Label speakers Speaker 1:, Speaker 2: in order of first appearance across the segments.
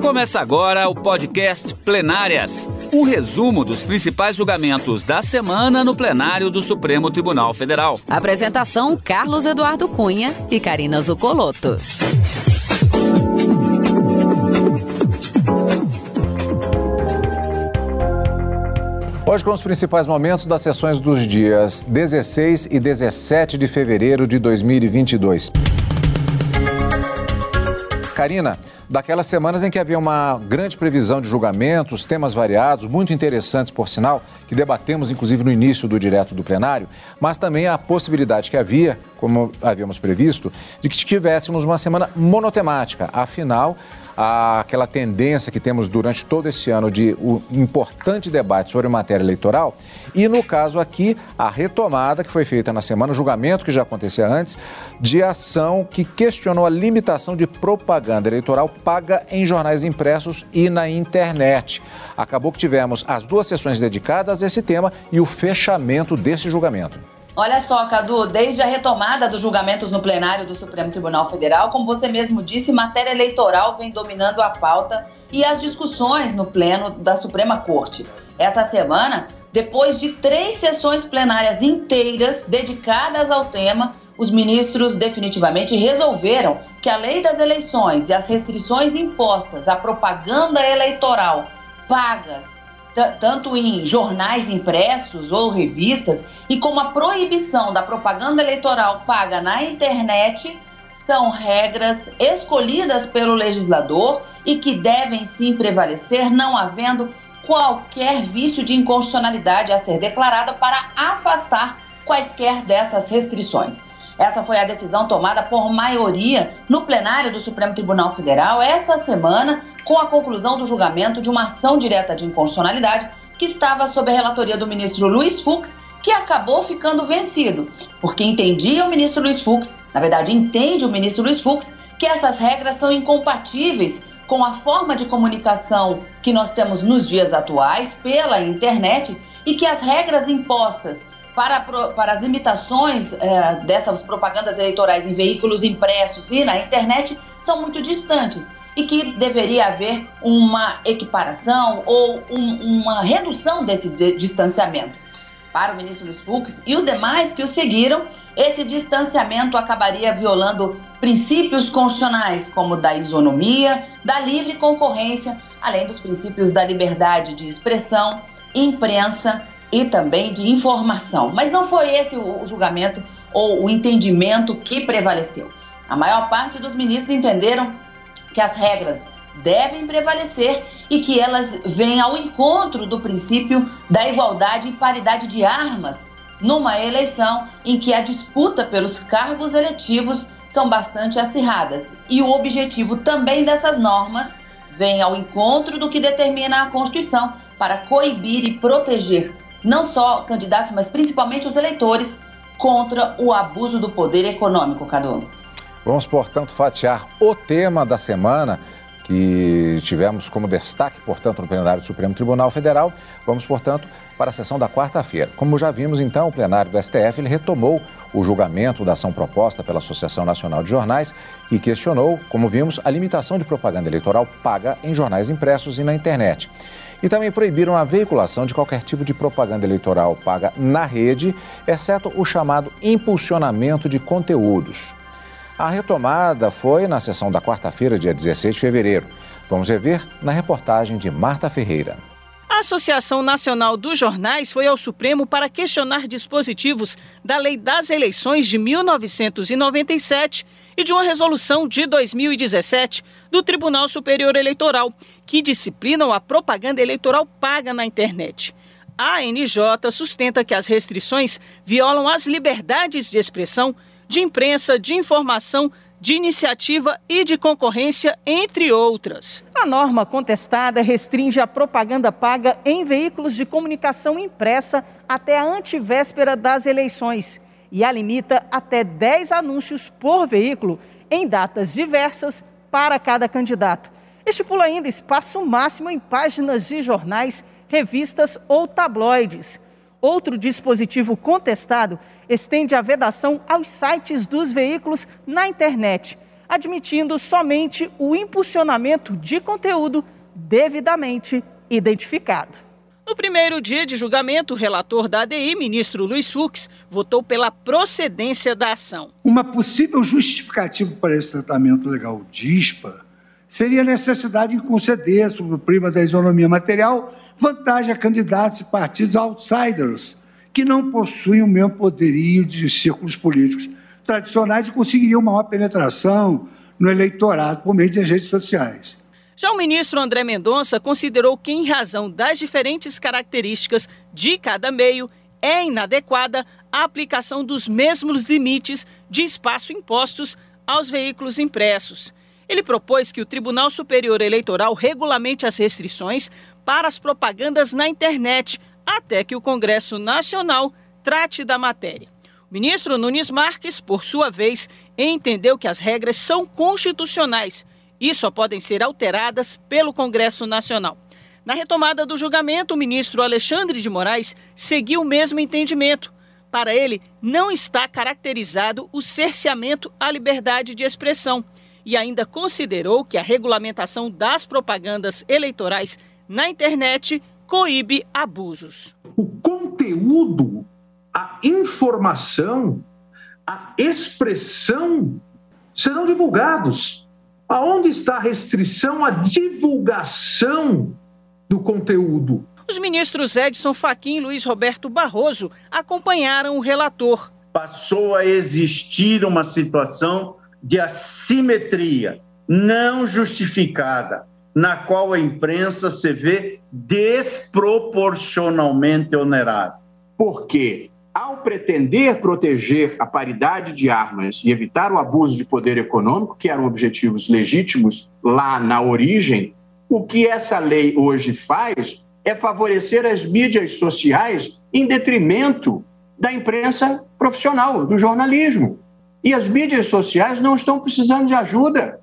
Speaker 1: Começa agora o podcast Plenárias um resumo dos principais julgamentos da semana no plenário do Supremo Tribunal Federal.
Speaker 2: Apresentação: Carlos Eduardo Cunha e Karina Zucolotto.
Speaker 3: Hoje com os principais momentos das sessões dos dias 16 e 17 de fevereiro de 2022. Karina, daquelas semanas em que havia uma grande previsão de julgamentos, temas variados, muito interessantes, por sinal, que debatemos inclusive no início do direto do plenário, mas também a possibilidade que havia, como havíamos previsto, de que tivéssemos uma semana monotemática. Afinal, aquela tendência que temos durante todo esse ano de um importante debate sobre matéria eleitoral e, no caso aqui, a retomada que foi feita na semana, o julgamento que já acontecia antes, de ação que questionou a limitação de propaganda eleitoral paga em jornais impressos e na internet. Acabou que tivemos as duas sessões dedicadas a esse tema e o fechamento desse julgamento.
Speaker 4: Olha só, Cadu, desde a retomada dos julgamentos no plenário do Supremo Tribunal Federal, como você mesmo disse, matéria eleitoral vem dominando a pauta e as discussões no pleno da Suprema Corte. Essa semana, depois de três sessões plenárias inteiras dedicadas ao tema, os ministros definitivamente resolveram que a lei das eleições e as restrições impostas à propaganda eleitoral pagas tanto em jornais impressos ou revistas, e como a proibição da propaganda eleitoral paga na internet, são regras escolhidas pelo legislador e que devem sim prevalecer, não havendo qualquer vício de inconstitucionalidade a ser declarada para afastar quaisquer dessas restrições. Essa foi a decisão tomada por maioria no plenário do Supremo Tribunal Federal essa semana, com a conclusão do julgamento de uma ação direta de inconstitucionalidade que estava sob a relatoria do ministro Luiz Fux, que acabou ficando vencido, porque entendia o ministro Luiz Fux, na verdade, entende o ministro Luiz Fux, que essas regras são incompatíveis com a forma de comunicação que nós temos nos dias atuais pela internet e que as regras impostas para, para as limitações é, dessas propagandas eleitorais em veículos impressos e na internet são muito distantes e que deveria haver uma equiparação ou um, uma redução desse distanciamento. Para o ministro Luiz Fux e os demais que o seguiram, esse distanciamento acabaria violando princípios constitucionais como da isonomia, da livre concorrência, além dos princípios da liberdade de expressão, imprensa e também de informação. Mas não foi esse o julgamento ou o entendimento que prevaleceu. A maior parte dos ministros entenderam que as regras devem prevalecer e que elas vêm ao encontro do princípio da igualdade e paridade de armas numa eleição em que a disputa pelos cargos eletivos são bastante acirradas. E o objetivo também dessas normas vem ao encontro do que determina a Constituição para coibir e proteger não só candidatos, mas principalmente os eleitores, contra o abuso do poder econômico, Cadu.
Speaker 3: Vamos, portanto, fatiar o tema da semana que tivemos como destaque, portanto, no plenário do Supremo Tribunal Federal. Vamos, portanto, para a sessão da quarta-feira. Como já vimos, então, o plenário do STF ele retomou o julgamento da ação proposta pela Associação Nacional de Jornais, que questionou, como vimos, a limitação de propaganda eleitoral paga em jornais impressos e na internet e também proibiram a veiculação de qualquer tipo de propaganda eleitoral paga na rede, exceto o chamado impulsionamento de conteúdos. A retomada foi na sessão da quarta-feira, dia 16 de fevereiro. Vamos rever na reportagem de Marta Ferreira.
Speaker 5: A Associação Nacional dos Jornais foi ao Supremo para questionar dispositivos da Lei das Eleições de 1997 e de uma resolução de 2017 do Tribunal Superior Eleitoral, que disciplinam a propaganda eleitoral paga na internet. A ANJ sustenta que as restrições violam as liberdades de expressão, de imprensa, de informação, de iniciativa e de concorrência, entre outras. A norma contestada restringe a propaganda paga em veículos de comunicação impressa até a antivéspera das eleições e a limita até 10 anúncios por veículo em datas diversas para cada candidato. Estipula ainda espaço máximo em páginas de jornais, revistas ou tabloides. Outro dispositivo contestado estende a vedação aos sites dos veículos na internet. admitindo somente o impulsionamento de conteúdo devidamente identificado. No primeiro dia de julgamento, o relator da ADI, ministro Luiz Fux, votou pela procedência da ação.
Speaker 6: Uma possível justificativa para esse tratamento legal DISPA seria a necessidade de conceder, sobre o prima da isonomia material, vantagem a candidatos e partidos outsiders, que não possuem o mesmo poderio de círculos políticos tradicionais e conseguiriam maior penetração no eleitorado por meio das redes sociais.
Speaker 5: Já o ministro André Mendonça considerou que, em razão das diferentes características de cada meio, é inadequada a aplicação dos mesmos limites de espaço impostos aos veículos impressos. Ele propôs que o Tribunal Superior Eleitoral regulamente as restrições para as propagandas na internet, até que o Congresso Nacional trate da matéria. O ministro Nunes Marques, por sua vez, entendeu que as regras são constitucionais e só podem ser alteradas pelo Congresso Nacional. Na retomada do julgamento, o ministro Alexandre de Moraes seguiu o mesmo entendimento. Para ele, não está caracterizado o cerceamento à liberdade de expressão e ainda considerou que a regulamentação das propagandas eleitorais na internet coíbe abusos.
Speaker 7: O conteúdo, a informação, a expressão serão divulgados Aonde está a restrição à divulgação do conteúdo?
Speaker 5: Os ministros Edson Fachin e Luiz Roberto Barroso acompanharam o relator.
Speaker 8: Passou a existir uma situação de assimetria não justificada, na qual a imprensa se vê desproporcionalmente onerada.
Speaker 9: Por quê? Ao pretender proteger a paridade de armas e evitar o abuso de poder econômico, que eram objetivos legítimos lá na origem, o que essa lei hoje faz é favorecer as mídias sociais em detrimento da imprensa profissional, do jornalismo. E as mídias sociais não estão precisando de ajuda.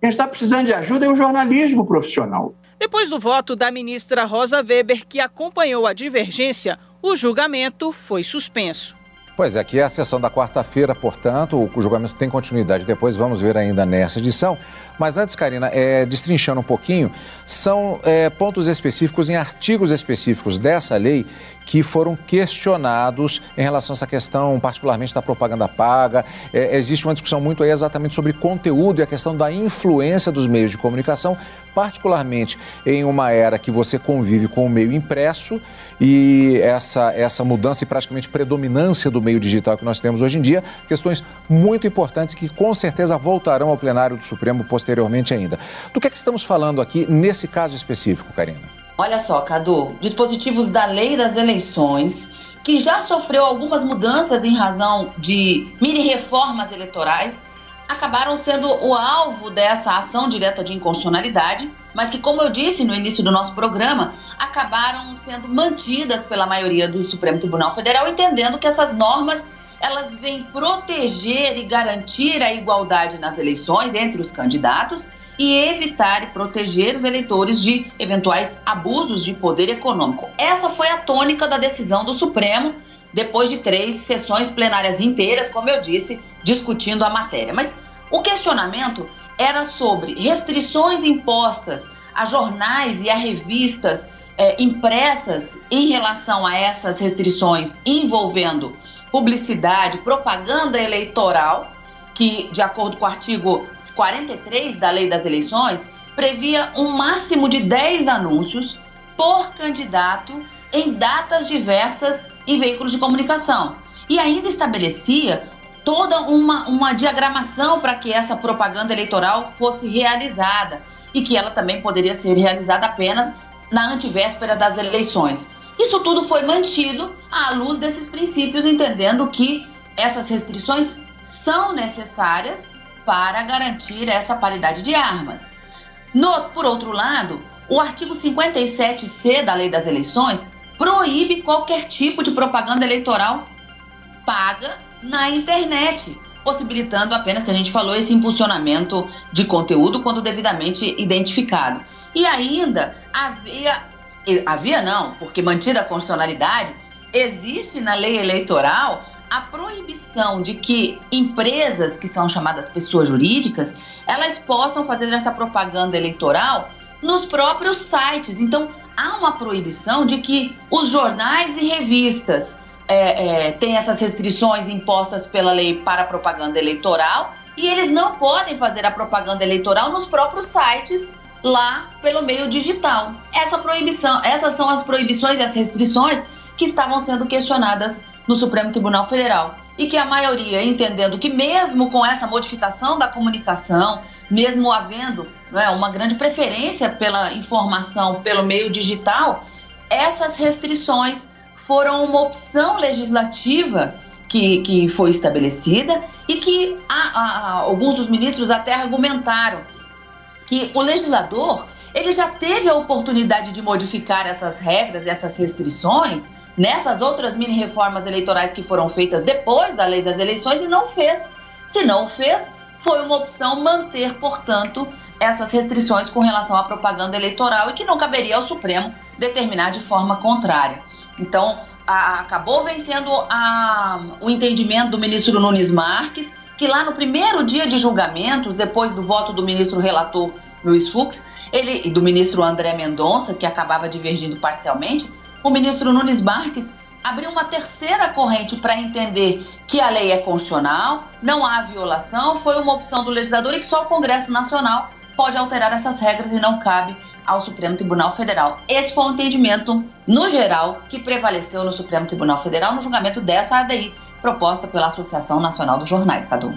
Speaker 9: Quem está precisando de ajuda é o jornalismo profissional.
Speaker 5: Depois do voto da ministra Rosa Weber, que acompanhou a divergência, o julgamento foi suspenso.
Speaker 3: Pois é, aqui é a sessão da quarta-feira, portanto, o julgamento tem continuidade. Depois vamos ver ainda nessa edição. Mas antes, Karina, é, destrinchando um pouquinho, são é, pontos específicos em artigos específicos dessa lei que foram questionados em relação a essa questão, particularmente da propaganda paga. É, existe uma discussão muito aí exatamente sobre conteúdo e a questão da influência dos meios de comunicação, particularmente em uma era que você convive com o meio impresso e essa, essa mudança e praticamente predominância do meio digital que nós temos hoje em dia, questões muito importantes que com certeza voltarão ao plenário do Supremo posteriormente ainda. Do que é que estamos falando aqui nesse caso específico, Karina?
Speaker 4: Olha só, Cadu, dispositivos da lei das eleições que já sofreu algumas mudanças em razão de mini reformas eleitorais acabaram sendo o alvo dessa ação direta de inconstitucionalidade, mas que, como eu disse no início do nosso programa, acabaram sendo mantidas pela maioria do Supremo Tribunal Federal, entendendo que essas normas elas vêm proteger e garantir a igualdade nas eleições entre os candidatos e evitar e proteger os eleitores de eventuais abusos de poder econômico. Essa foi a tônica da decisão do Supremo depois de três sessões plenárias inteiras, como eu disse, discutindo a matéria. Mas o questionamento era sobre restrições impostas a jornais e a revistas é, impressas em relação a essas restrições envolvendo publicidade, propaganda eleitoral, que, de acordo com o artigo 43 da Lei das Eleições, previa um máximo de 10 anúncios por candidato em datas diversas em veículos de comunicação. E ainda estabelecia toda uma, uma diagramação para que essa propaganda eleitoral fosse realizada e que ela também poderia ser realizada apenas na antivéspera das eleições. Isso tudo foi mantido à luz desses princípios, entendendo que essas restrições são necessárias para garantir essa paridade de armas. No, por outro lado, o artigo 57C da Lei das Eleições proíbe qualquer tipo de propaganda eleitoral paga na internet, possibilitando apenas que a gente falou esse impulsionamento de conteúdo quando devidamente identificado. E ainda havia havia não, porque mantida a constitucionalidade, existe na lei eleitoral a proibição de que empresas que são chamadas pessoas jurídicas, elas possam fazer essa propaganda eleitoral nos próprios sites. Então, há uma proibição de que os jornais e revistas é, é, têm essas restrições impostas pela lei para propaganda eleitoral e eles não podem fazer a propaganda eleitoral nos próprios sites lá pelo meio digital. Essa proibição, essas são as proibições e as restrições que estavam sendo questionadas no Supremo Tribunal Federal. E que a maioria entendendo que mesmo com essa modificação da comunicação, mesmo havendo é, uma grande preferência pela informação pelo meio digital, essas restrições foram uma opção legislativa que, que foi estabelecida e que a, a, alguns dos ministros até argumentaram que o legislador ele já teve a oportunidade de modificar essas regras, essas restrições nessas outras mini reformas eleitorais que foram feitas depois da lei das eleições e não fez. Se não fez, foi uma opção manter, portanto, essas restrições com relação à propaganda eleitoral e que não caberia ao Supremo determinar de forma contrária. Então, a, acabou vencendo a, o entendimento do ministro Nunes Marques, que lá no primeiro dia de julgamento, depois do voto do ministro relator Luiz Fux, ele, e do ministro André Mendonça, que acabava divergindo parcialmente, o ministro Nunes Marques abriu uma terceira corrente para entender que a lei é constitucional, não há violação, foi uma opção do legislador e que só o Congresso Nacional pode alterar essas regras e não cabe ao Supremo Tribunal Federal. Esse foi o entendimento, no geral, que prevaleceu no Supremo Tribunal Federal no julgamento dessa ADI, proposta pela Associação Nacional dos Jornais, Cadu.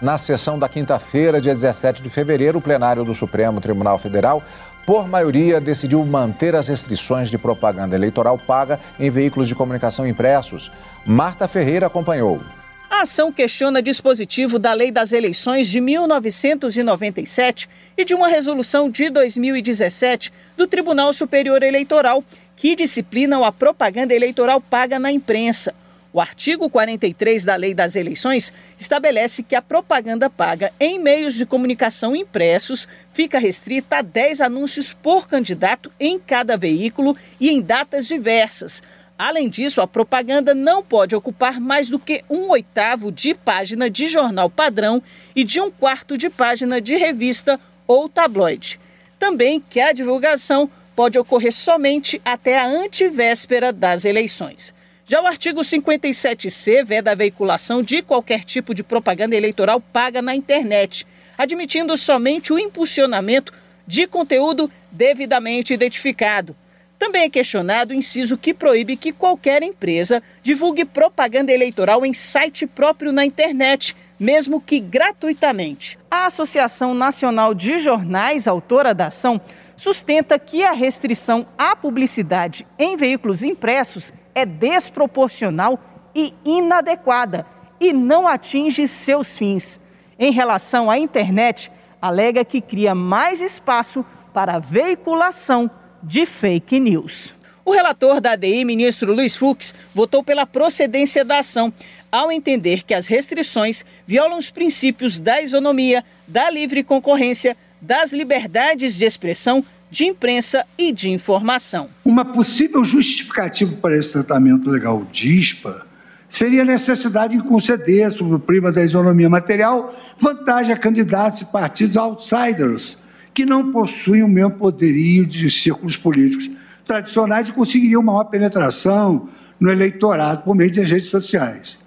Speaker 3: Na sessão da quinta-feira, dia 17 de fevereiro, o plenário do Supremo Tribunal Federal por maioria, decidiu manter as restrições de propaganda eleitoral paga em veículos de comunicação impressos. Marta Ferreira acompanhou.
Speaker 5: A ação questiona dispositivo da Lei das Eleições de 1997 e de uma resolução de 2017 do Tribunal Superior Eleitoral, que disciplinam a propaganda eleitoral paga na imprensa. O artigo 43 da Lei das Eleições estabelece que a propaganda paga em meios de comunicação impressos fica restrita a 10 anúncios por candidato em cada veículo e em datas diversas. Além disso, a propaganda não pode ocupar mais do que um oitavo de página de jornal padrão e de um quarto de página de revista ou tabloide. Também que a divulgação pode ocorrer somente até a antivéspera das eleições. Já o artigo 57C veda a veiculação de qualquer tipo de propaganda eleitoral paga na internet, admitindo somente o impulsionamento de conteúdo devidamente identificado. Também é questionado o inciso que proíbe que qualquer empresa divulgue propaganda eleitoral em site próprio na internet, mesmo que gratuitamente. A Associação Nacional de Jornais, autora da ação, sustenta que a restrição à publicidade em veículos impressos é desproporcional e inadequada e não atinge seus fins. Em relação à internet, alega que cria mais espaço para a veiculação de fake news. O relator da ADI, ministro Luiz Fux, votou pela procedência da ação, ao entender que as restrições violam os princípios da isonomia, da livre concorrência, das liberdades de expressão de imprensa e de informação.
Speaker 6: Uma possível justificativa para esse tratamento legal DISPA seria a necessidade de conceder, sob o prima da isonomia material, vantagem a candidatos e partidos outsiders, que não possuem o mesmo poderio de círculos políticos tradicionais e conseguiriam maior penetração no eleitorado por meio das redes sociais.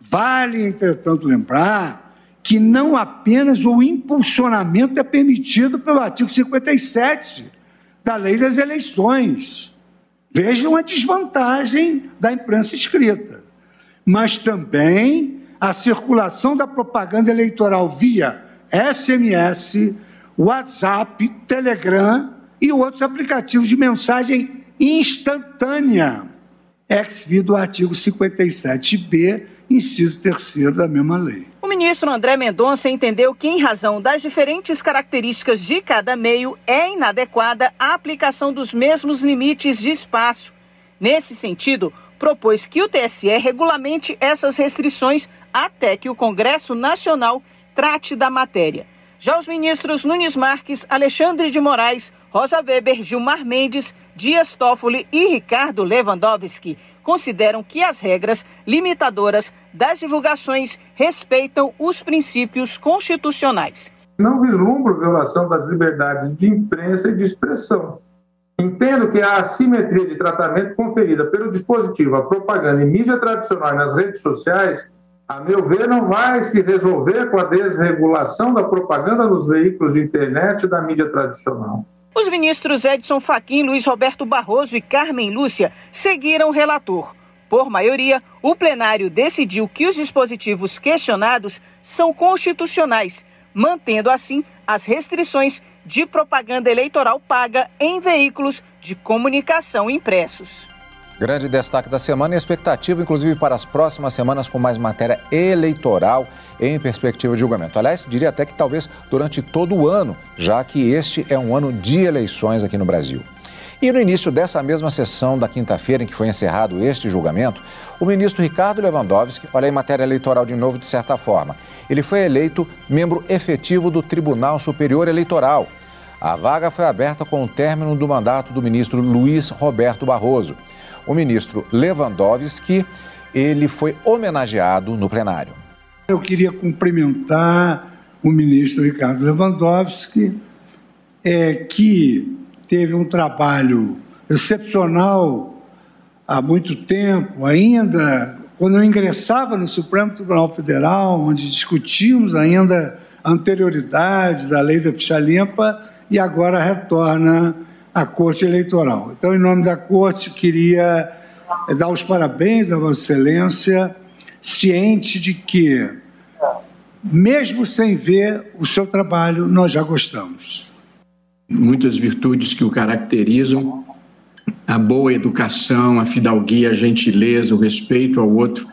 Speaker 6: Vale, entretanto, lembrar que não apenas o impulsionamento é permitido pelo artigo 57 da Lei das Eleições. Vejam a desvantagem da imprensa escrita. Mas também a circulação da propaganda eleitoral via SMS, WhatsApp, Telegram e outros aplicativos de mensagem instantânea, ex do artigo 57b, inciso 3 da mesma lei.
Speaker 5: Ministro André Mendonça entendeu que, em razão das diferentes características de cada meio, é inadequada a aplicação dos mesmos limites de espaço. Nesse sentido, propôs que o TSE regulamente essas restrições até que o Congresso Nacional trate da matéria. Já os ministros Nunes Marques, Alexandre de Moraes, Rosa Weber, Gilmar Mendes, Dias Toffoli e Ricardo Lewandowski consideram que as regras limitadoras das divulgações respeitam os princípios constitucionais.
Speaker 10: Não vislumbro violação das liberdades de imprensa e de expressão. Entendo que a assimetria de tratamento conferida pelo dispositivo à propaganda em mídia tradicional e nas redes sociais, a meu ver, não vai se resolver com a desregulação da propaganda nos veículos de internet e da mídia tradicional.
Speaker 5: Os ministros Edson Fachin, Luiz Roberto Barroso e Carmen Lúcia seguiram o relator. Por maioria, o plenário decidiu que os dispositivos questionados são constitucionais, mantendo assim as restrições de propaganda eleitoral paga em veículos de comunicação impressos.
Speaker 3: Grande destaque da semana e expectativa, inclusive, para as próximas semanas com mais matéria eleitoral em perspectiva de julgamento. Aliás, diria até que talvez durante todo o ano, já que este é um ano de eleições aqui no Brasil. E no início dessa mesma sessão da quinta-feira em que foi encerrado este julgamento, o ministro Ricardo Lewandowski, olha aí matéria eleitoral de novo de certa forma, ele foi eleito membro efetivo do Tribunal Superior Eleitoral. A vaga foi aberta com o término do mandato do ministro Luiz Roberto Barroso. O ministro Lewandowski, ele foi homenageado no plenário.
Speaker 6: Eu queria cumprimentar o ministro Ricardo Lewandowski, é, que teve um trabalho excepcional há muito tempo, ainda quando eu ingressava no Supremo Tribunal Federal, onde discutimos ainda a anterioridade da lei da ficha limpa, e agora retorna à Corte Eleitoral. Então, em nome da Corte, queria dar os parabéns a Vossa Excelência, ciente de que, mesmo sem ver o seu trabalho, nós já gostamos.
Speaker 9: Muitas virtudes que o caracterizam, a boa educação, a fidalguia, a gentileza, o respeito ao outro,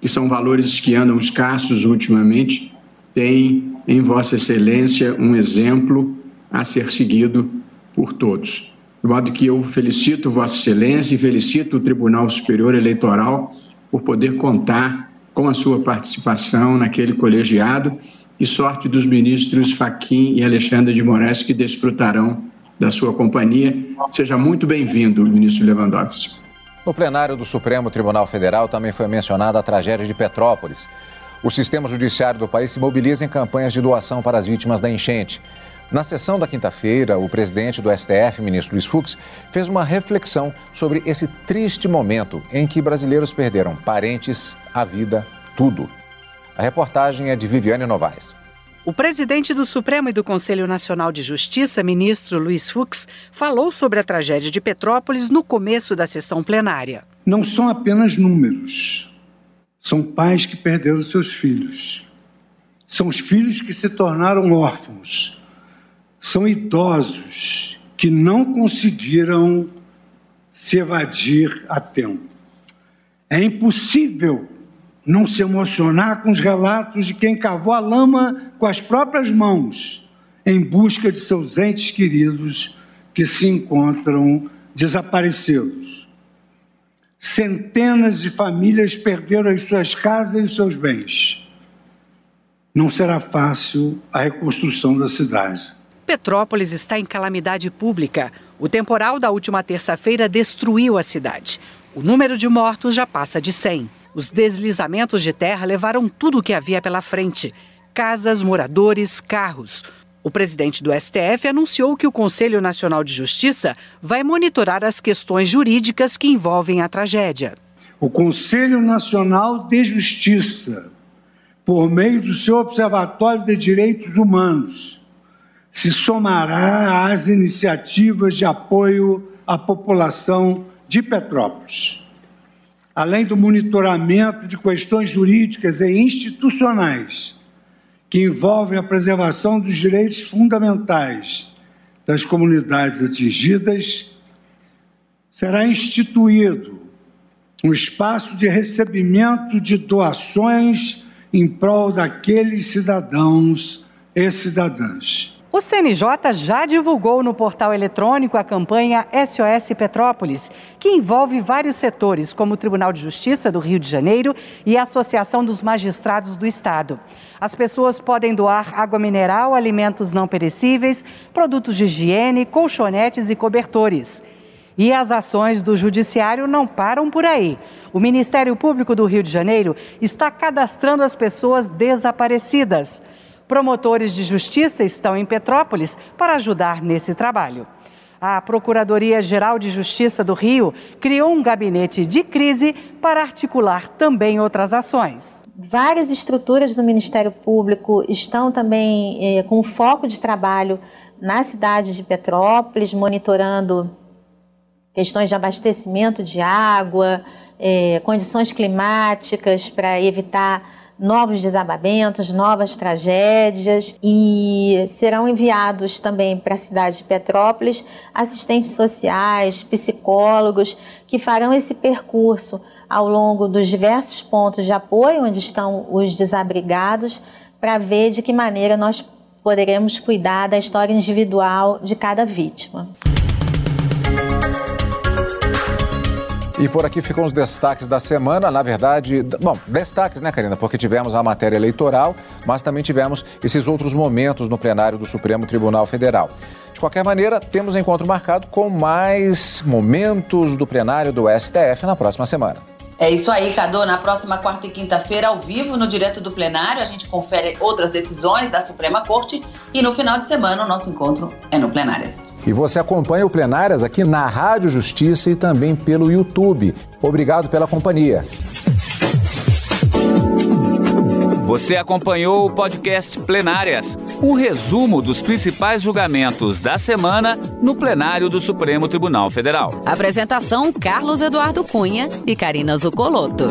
Speaker 9: que são valores que andam escassos ultimamente, tem em Vossa Excelência um exemplo a ser seguido por todos. De modo que eu felicito Vossa Excelência e felicito o Tribunal Superior Eleitoral por poder contar com a sua participação naquele colegiado e sorte dos ministros Faquim e Alexandre de Moraes que desfrutarão da sua companhia. Seja muito bem-vindo, ministro Lewandowski.
Speaker 3: No plenário do Supremo Tribunal Federal também foi mencionada a tragédia de Petrópolis. O sistema judiciário do país se mobiliza em campanhas de doação para as vítimas da enchente. Na sessão da quinta-feira, o presidente do STF, ministro Luiz Fux, fez uma reflexão sobre esse triste momento em que brasileiros perderam parentes, a vida, tudo. A reportagem é de Viviane Novaes.
Speaker 11: O presidente do Supremo e do Conselho Nacional de Justiça, ministro Luiz Fux, falou sobre a tragédia de Petrópolis no começo da sessão plenária.
Speaker 6: Não são apenas números. São pais que perderam seus filhos. São os filhos que se tornaram órfãos são idosos que não conseguiram se evadir a tempo. É impossível não se emocionar com os relatos de quem cavou a lama com as próprias mãos em busca de seus entes queridos que se encontram desaparecidos. Centenas de famílias perderam as suas casas e seus bens. Não será fácil a reconstrução da cidade.
Speaker 11: Petrópolis está em calamidade pública. O temporal da última terça-feira destruiu a cidade. O número de mortos já passa de 100. Os deslizamentos de terra levaram tudo o que havia pela frente: casas, moradores, carros. O presidente do STF anunciou que o Conselho Nacional de Justiça vai monitorar as questões jurídicas que envolvem a tragédia.
Speaker 6: O Conselho Nacional de Justiça, por meio do seu Observatório de Direitos Humanos, se somará às iniciativas de apoio à população de Petrópolis. Além do monitoramento de questões jurídicas e institucionais que envolvem a preservação dos direitos fundamentais das comunidades atingidas, será instituído um espaço de recebimento de doações em prol daqueles cidadãos e cidadãs
Speaker 11: o CNJ já divulgou no portal eletrônico a campanha SOS Petrópolis, que envolve vários setores, como o Tribunal de Justiça do Rio de Janeiro e a Associação dos Magistrados do Estado. As pessoas podem doar água mineral, alimentos não perecíveis, produtos de higiene, colchonetes e cobertores. E as ações do Judiciário não param por aí. O Ministério Público do Rio de Janeiro está cadastrando as pessoas desaparecidas. Promotores de justiça estão em Petrópolis para ajudar nesse trabalho. A Procuradoria-Geral de Justiça do Rio criou um gabinete de crise para articular também outras ações.
Speaker 12: Várias estruturas do Ministério Público estão também eh, com foco de trabalho na cidade de Petrópolis, monitorando questões de abastecimento de água, eh, condições climáticas para evitar novos desabamentos, novas tragédias e serão enviados também para a cidade de Petrópolis assistentes sociais, psicólogos que farão esse percurso ao longo dos diversos pontos de apoio onde estão os desabrigados para ver de que maneira nós poderemos cuidar da história individual de cada vítima.
Speaker 3: E por aqui ficam os destaques da semana. Na verdade, bom, destaques, né, Karina? Porque tivemos a matéria eleitoral, mas também tivemos esses outros momentos no plenário do Supremo Tribunal Federal. De qualquer maneira, temos encontro marcado com mais momentos do plenário do STF na próxima semana.
Speaker 4: É isso aí, Cadu. Na próxima quarta e quinta-feira, ao vivo, no Direto do Plenário, a gente confere outras decisões da Suprema Corte e no final de semana o nosso encontro é no Plenárias.
Speaker 3: E você acompanha o Plenárias aqui na Rádio Justiça e também pelo YouTube. Obrigado pela companhia.
Speaker 1: Você acompanhou o podcast Plenárias, um resumo dos principais julgamentos da semana no plenário do Supremo Tribunal Federal.
Speaker 2: Apresentação: Carlos Eduardo Cunha e Karina Zucolotto.